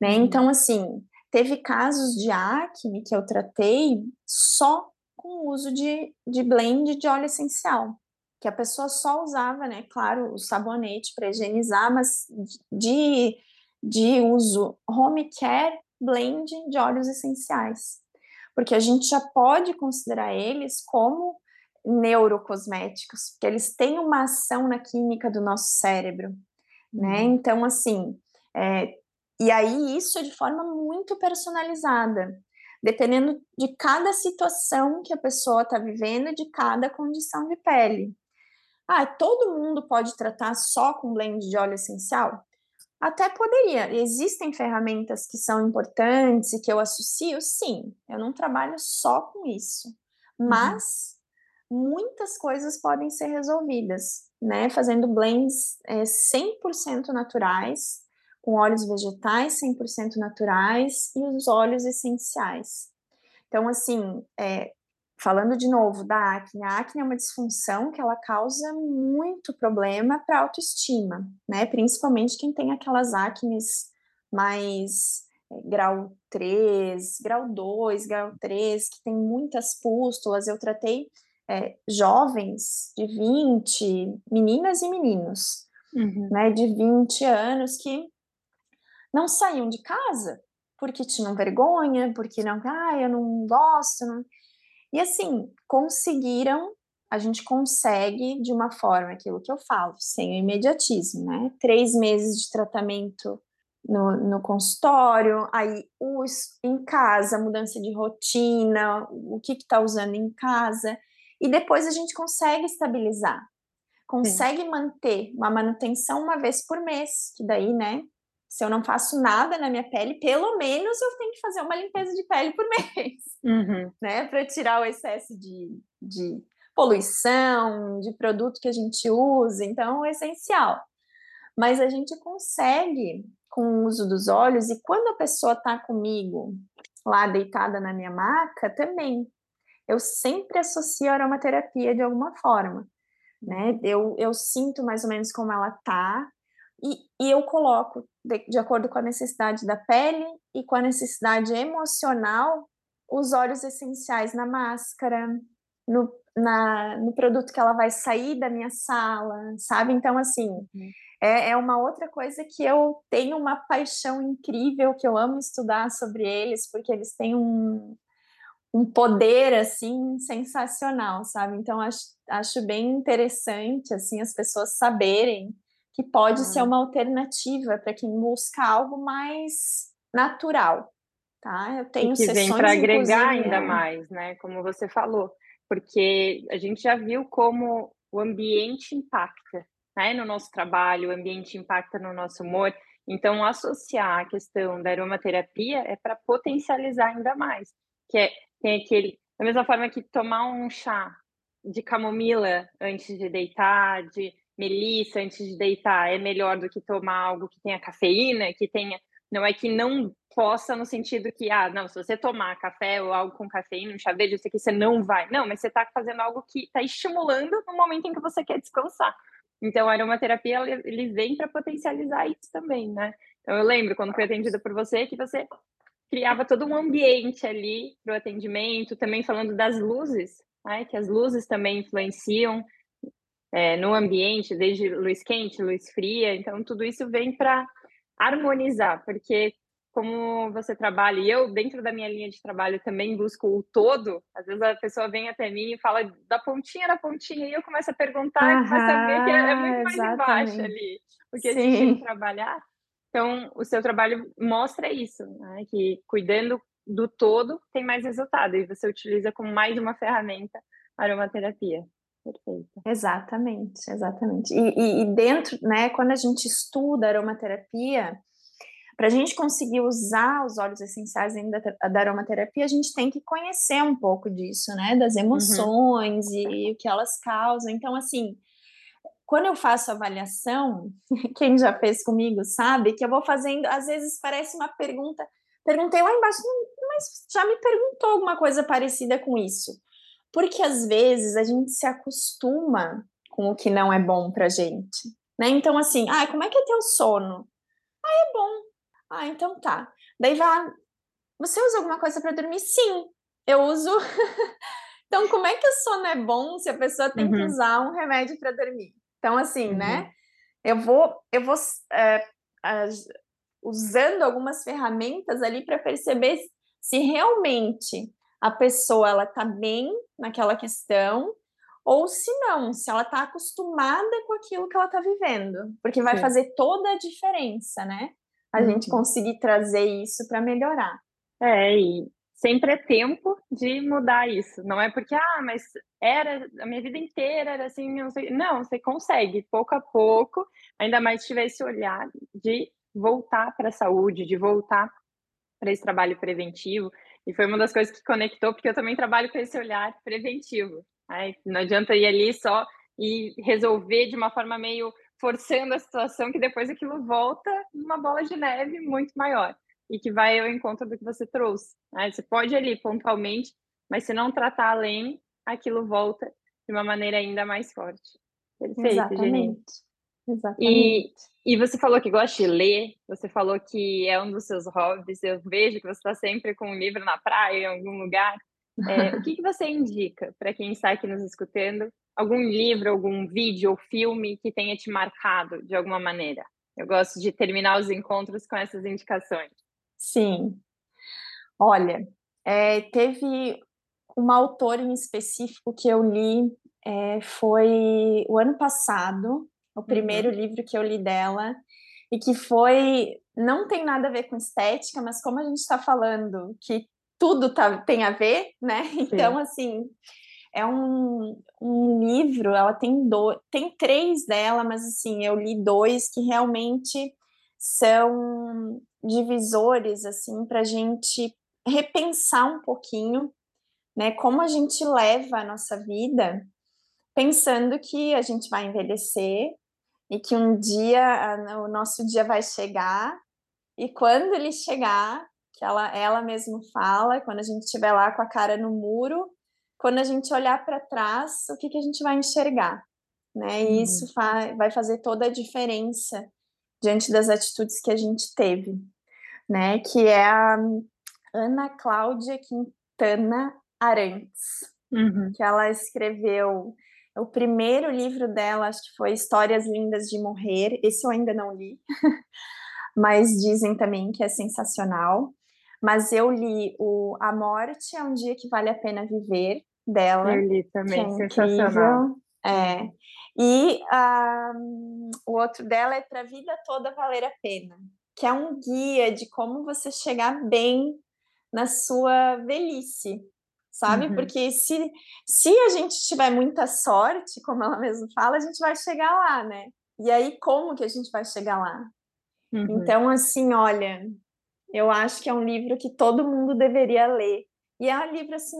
né? Uhum. Então, assim, teve casos de acne que eu tratei só com o uso de, de blend de óleo essencial, que a pessoa só usava, né, claro, o sabonete para higienizar, mas de, de uso home care, blend de óleos essenciais. Porque a gente já pode considerar eles como neurocosméticos, porque eles têm uma ação na química do nosso cérebro, né? Uhum. Então, assim, é, e aí isso é de forma muito personalizada, dependendo de cada situação que a pessoa está vivendo, de cada condição de pele. Ah, todo mundo pode tratar só com blend de óleo essencial? Até poderia. Existem ferramentas que são importantes e que eu associo? Sim, eu não trabalho só com isso. Uhum. Mas muitas coisas podem ser resolvidas, né? Fazendo blends é, 100% naturais, com óleos vegetais 100% naturais e os óleos essenciais. Então, assim, é, falando de novo da acne, a acne é uma disfunção que ela causa muito problema para a autoestima, né? Principalmente quem tem aquelas acnes mais é, grau 3, grau 2, grau 3, que tem muitas pústulas. Eu tratei é, jovens de 20, meninas e meninos, uhum. né, de 20 anos que não saíam de casa porque tinham vergonha, porque não, ah, eu não gosto. Não... E assim, conseguiram, a gente consegue de uma forma, aquilo que eu falo, sem o imediatismo, né? Três meses de tratamento no, no consultório, aí os, em casa, mudança de rotina, o que está usando em casa e depois a gente consegue estabilizar, consegue Sim. manter uma manutenção uma vez por mês, que daí, né? Se eu não faço nada na minha pele, pelo menos eu tenho que fazer uma limpeza de pele por (laughs) mês, uhum. né? Para tirar o excesso de, de poluição, de produto que a gente usa, então é essencial. Mas a gente consegue com o uso dos olhos, e quando a pessoa está comigo lá deitada na minha maca, também eu sempre associo a aromaterapia de alguma forma, né? Eu, eu sinto mais ou menos como ela tá e, e eu coloco de, de acordo com a necessidade da pele e com a necessidade emocional os óleos essenciais na máscara, no, na, no produto que ela vai sair da minha sala, sabe? Então, assim, uhum. é, é uma outra coisa que eu tenho uma paixão incrível, que eu amo estudar sobre eles, porque eles têm um, um poder assim sensacional, sabe? Então acho, acho bem interessante assim as pessoas saberem que pode ser uma alternativa para quem busca algo mais natural, tá? Eu tenho e que vem para agregar ainda mais, né? Como você falou, porque a gente já viu como o ambiente impacta, né? No nosso trabalho, o ambiente impacta no nosso humor. Então, associar a questão da aromaterapia é para potencializar ainda mais, que é tem aquele da mesma forma que tomar um chá de camomila antes de deitar, de melissa antes de deitar é melhor do que tomar algo que tenha cafeína, que tenha. Não é que não possa no sentido que, ah, não, se você tomar café ou algo com cafeína, um chá verde, isso aqui você não vai. Não, mas você está fazendo algo que está estimulando no momento em que você quer descansar. Então, a aromaterapia, ele vem para potencializar isso também, né? Então, eu lembro, quando fui atendida por você, que você criava todo um ambiente ali para o atendimento, também falando das luzes, né? que as luzes também influenciam é, no ambiente, desde luz quente, luz fria, então tudo isso vem para harmonizar, porque como você trabalha, e eu, dentro da minha linha de trabalho, também busco o todo. Às vezes a pessoa vem até mim e fala da pontinha da pontinha, e eu começo a perguntar, Aham, e começo a ver que é, é muito mais embaixo ali, porque Sim. a gente tem que trabalhar. Então, o seu trabalho mostra isso, né? que cuidando do todo tem mais resultado, e você utiliza como mais uma ferramenta a aromaterapia. Perfeito. Exatamente, exatamente. E, e, e dentro, né, quando a gente estuda aromaterapia, para a gente conseguir usar os óleos essenciais ainda da aromaterapia, a gente tem que conhecer um pouco disso, né? Das uhum. emoções uhum. e, e o que elas causam. Então, assim, quando eu faço avaliação, (laughs) quem já fez comigo sabe que eu vou fazendo, às vezes parece uma pergunta, perguntei lá embaixo, mas já me perguntou alguma coisa parecida com isso. Porque às vezes a gente se acostuma com o que não é bom pra gente, né? Então assim, ah, como é que é teu sono? Ah, é bom. Ah, então tá. Daí vai, você usa alguma coisa para dormir? Sim, eu uso. (laughs) então, como é que o sono é bom se a pessoa tem uhum. que usar um remédio para dormir? Então, assim, né, uhum. né? Eu vou, eu vou é, usando algumas ferramentas ali para perceber se realmente a pessoa ela tá bem naquela questão ou se não, se ela está acostumada com aquilo que ela está vivendo, porque vai Sim. fazer toda a diferença, né? A uhum. gente conseguir trazer isso para melhorar. É, e sempre é tempo de mudar isso. Não é porque, ah, mas era a minha vida inteira, era assim, não sei. Não, você consegue, pouco a pouco, ainda mais tiver esse olhar de voltar para a saúde, de voltar para esse trabalho preventivo. E foi uma das coisas que conectou, porque eu também trabalho com esse olhar preventivo. Né? Não adianta ir ali só e resolver de uma forma meio forçando a situação, que depois aquilo volta numa bola de neve muito maior e que vai ao encontro do que você trouxe. Né? Você pode ali pontualmente, mas se não tratar além, aquilo volta de uma maneira ainda mais forte. Perfeito, Exatamente. Exatamente. E, e você falou que gosta de ler, você falou que é um dos seus hobbies, eu vejo que você está sempre com um livro na praia, em algum lugar. É, o que, que você indica para quem está aqui nos escutando? Algum livro, algum vídeo ou filme que tenha te marcado de alguma maneira? Eu gosto de terminar os encontros com essas indicações. Sim. Olha, é, teve uma autora em específico que eu li, é, foi o ano passado, o uhum. primeiro uhum. livro que eu li dela, e que foi. Não tem nada a ver com estética, mas como a gente está falando que tudo tá, tem a ver, né? (laughs) Então, assim, é um, um livro, ela tem dois, tem três dela, mas assim, eu li dois que realmente são divisores assim para a gente repensar um pouquinho, né, como a gente leva a nossa vida, pensando que a gente vai envelhecer e que um dia o nosso dia vai chegar e quando ele chegar, que ela ela mesma fala, quando a gente estiver lá com a cara no muro, quando a gente olhar para trás, o que, que a gente vai enxergar, né? E uhum. isso vai fazer toda a diferença diante das atitudes que a gente teve, né? Que é a Ana Cláudia Quintana Arantes, uhum. que ela escreveu o primeiro livro dela, acho que foi Histórias Lindas de Morrer. Esse eu ainda não li, (laughs) mas dizem também que é sensacional. Mas eu li o A Morte é um Dia que Vale a Pena Viver, dela. Eu li também, é sensacional. É. E um, o outro dela é Para a Vida Toda Valer a Pena, que é um guia de como você chegar bem na sua velhice, sabe? Uhum. Porque se, se a gente tiver muita sorte, como ela mesmo fala, a gente vai chegar lá, né? E aí, como que a gente vai chegar lá? Uhum. Então, assim, olha, eu acho que é um livro que todo mundo deveria ler. E é um livro, assim,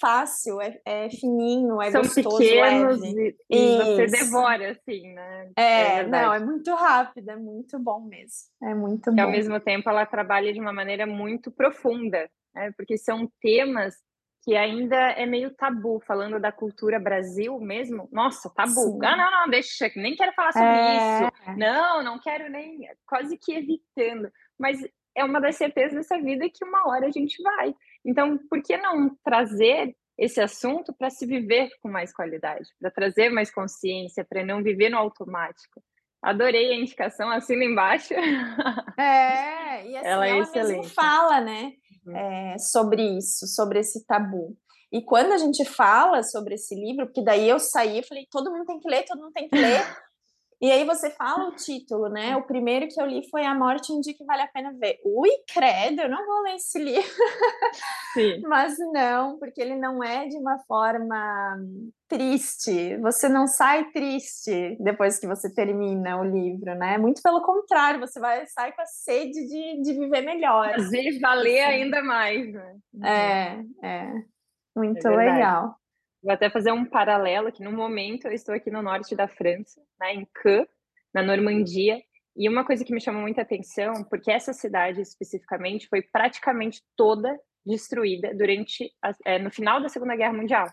fácil, é, é fininho, é São gostoso, pequenos leve. E, e você devora, assim, né? É, é não, é muito rápido, é muito bom mesmo. É muito e, bom. ao mesmo tempo, ela trabalha de uma maneira muito profunda, né? Porque são temas que ainda é meio tabu, falando da cultura Brasil mesmo. Nossa, tabu. Sim. Ah, não, não, deixa, nem quero falar sobre é... isso. Não, não quero nem, quase que evitando. Mas é uma das certezas dessa vida que uma hora a gente vai. Então, por que não trazer esse assunto para se viver com mais qualidade, para trazer mais consciência, para não viver no automático? Adorei a indicação, assina embaixo. É, (laughs) e assim, ela, é ela mesmo fala, né. É, sobre isso, sobre esse tabu. E quando a gente fala sobre esse livro, porque daí eu saí e falei, todo mundo tem que ler, todo mundo tem que ler. (laughs) E aí você fala o título, né? O primeiro que eu li foi A Morte um Dia que Vale a Pena Ver. Ui, credo, eu não vou ler esse livro. Sim. (laughs) Mas não, porque ele não é de uma forma triste. Você não sai triste depois que você termina o livro, né? Muito pelo contrário, você vai sair com a sede de, de viver melhor. Fazer valer ainda mais, né? É, é. Muito é legal. Vou até fazer um paralelo que no momento eu estou aqui no norte da França, né, em Caen, na Normandia, e uma coisa que me chamou muita atenção, porque essa cidade especificamente foi praticamente toda destruída durante a, é, no final da Segunda Guerra Mundial.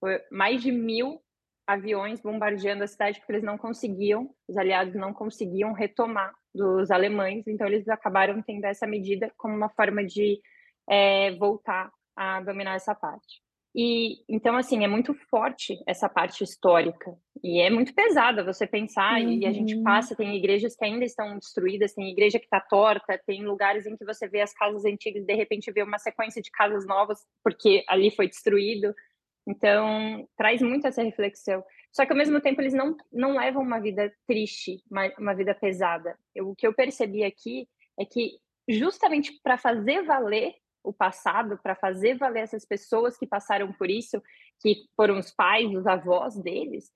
Foi mais de mil aviões bombardeando a cidade porque eles não conseguiam, os aliados não conseguiam retomar dos alemães, então eles acabaram tendo essa medida como uma forma de é, voltar a dominar essa parte. E então assim é muito forte essa parte histórica e é muito pesada você pensar uhum. e a gente uhum. passa tem igrejas que ainda estão destruídas, tem igreja que está torta, tem lugares em que você vê as casas antigas e de repente vê uma sequência de casas novas porque ali foi destruído. Então traz muito essa reflexão. Só que ao mesmo tempo eles não não levam uma vida triste, uma, uma vida pesada. Eu, o que eu percebi aqui é que justamente para fazer valer o passado para fazer valer essas pessoas que passaram por isso, que foram os pais, os avós deles,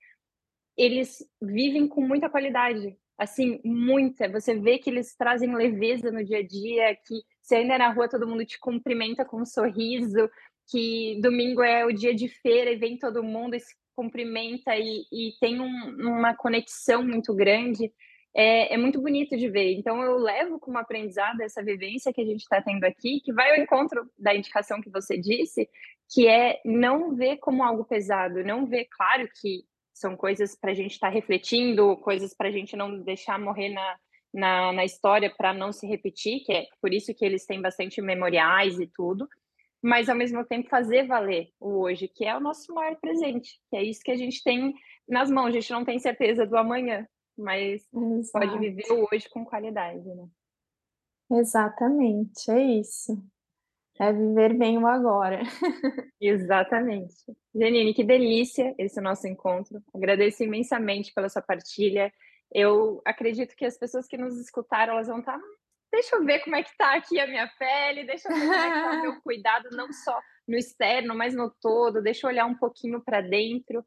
eles vivem com muita qualidade, assim, muita. Você vê que eles trazem leveza no dia a dia, que se ainda é na rua todo mundo te cumprimenta com um sorriso, que domingo é o dia de feira e vem todo mundo e se cumprimenta e, e tem um, uma conexão muito grande é, é, muito bonito de ver. Então, eu levo como aprendizado essa vivência que a gente está tendo aqui, que vai ao encontro da indicação que você disse, que é não ver como algo pesado, não ver, claro que são coisas para a gente estar tá refletindo, coisas para a gente não deixar morrer na, na, na história para não se repetir, que é por isso que eles têm bastante memoriais e tudo, mas ao mesmo tempo fazer valer o hoje, que é o nosso maior presente, que é isso que a gente tem nas mãos, a gente não tem certeza do amanhã, mas Exato. pode viver o hoje com qualidade, né? Exatamente, é isso. É viver bem o agora. (laughs) Exatamente. Janine, que delícia esse nosso encontro. Agradeço imensamente pela sua partilha. Eu acredito que as pessoas que nos escutaram, elas vão estar. Tá, deixa eu ver como é que está aqui a minha pele, deixa eu ver como é que está o meu (laughs) cuidado, não só no externo, mas no todo, deixa eu olhar um pouquinho para dentro.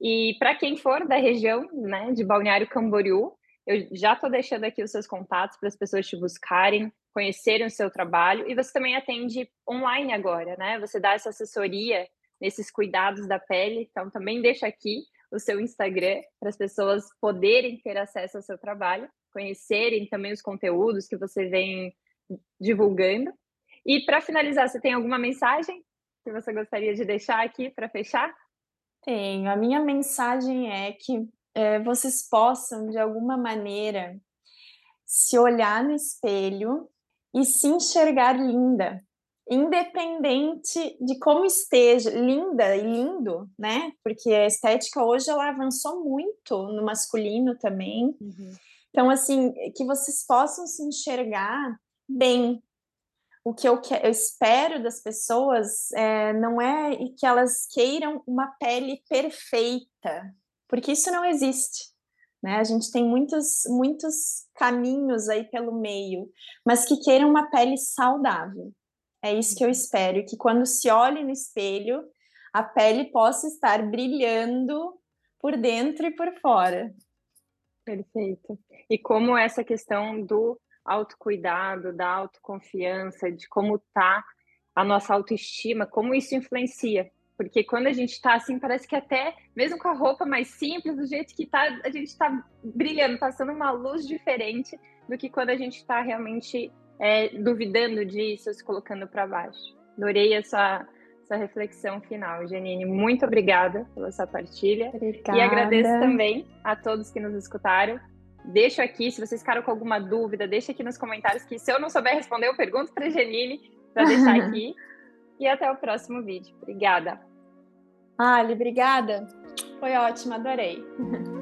E para quem for da região, né, de Balneário Camboriú, eu já estou deixando aqui os seus contatos para as pessoas te buscarem, conhecerem o seu trabalho. E você também atende online agora, né? Você dá essa assessoria nesses cuidados da pele. Então, também deixa aqui o seu Instagram para as pessoas poderem ter acesso ao seu trabalho, conhecerem também os conteúdos que você vem divulgando. E para finalizar, você tem alguma mensagem que você gostaria de deixar aqui para fechar? Tenho. A minha mensagem é que é, vocês possam, de alguma maneira, se olhar no espelho e se enxergar linda, independente de como esteja, linda e lindo, né? Porque a estética hoje ela avançou muito no masculino também. Uhum. Então, assim, que vocês possam se enxergar bem, o que eu, que, eu espero das pessoas é, não é que elas queiram uma pele perfeita, porque isso não existe. Né? A gente tem muitos, muitos caminhos aí pelo meio, mas que queiram uma pele saudável. É isso que eu espero, que quando se olhe no espelho, a pele possa estar brilhando por dentro e por fora. Perfeito. E como essa questão do autocuidado, da autoconfiança, de como tá a nossa autoestima, como isso influencia. Porque quando a gente está assim, parece que até, mesmo com a roupa mais simples, do jeito que tá, a gente está brilhando, passando uma luz diferente do que quando a gente está realmente é, duvidando disso, se colocando para baixo. Adorei essa, essa reflexão final. Janine, muito obrigada pela sua partilha. Obrigada. E agradeço também a todos que nos escutaram. Deixo aqui, se vocês ficaram com alguma dúvida, deixa aqui nos comentários que se eu não souber responder, eu pergunto para a Janine para deixar (laughs) aqui. e até o próximo vídeo. Obrigada. Ali, obrigada. Foi ótimo, adorei. (laughs)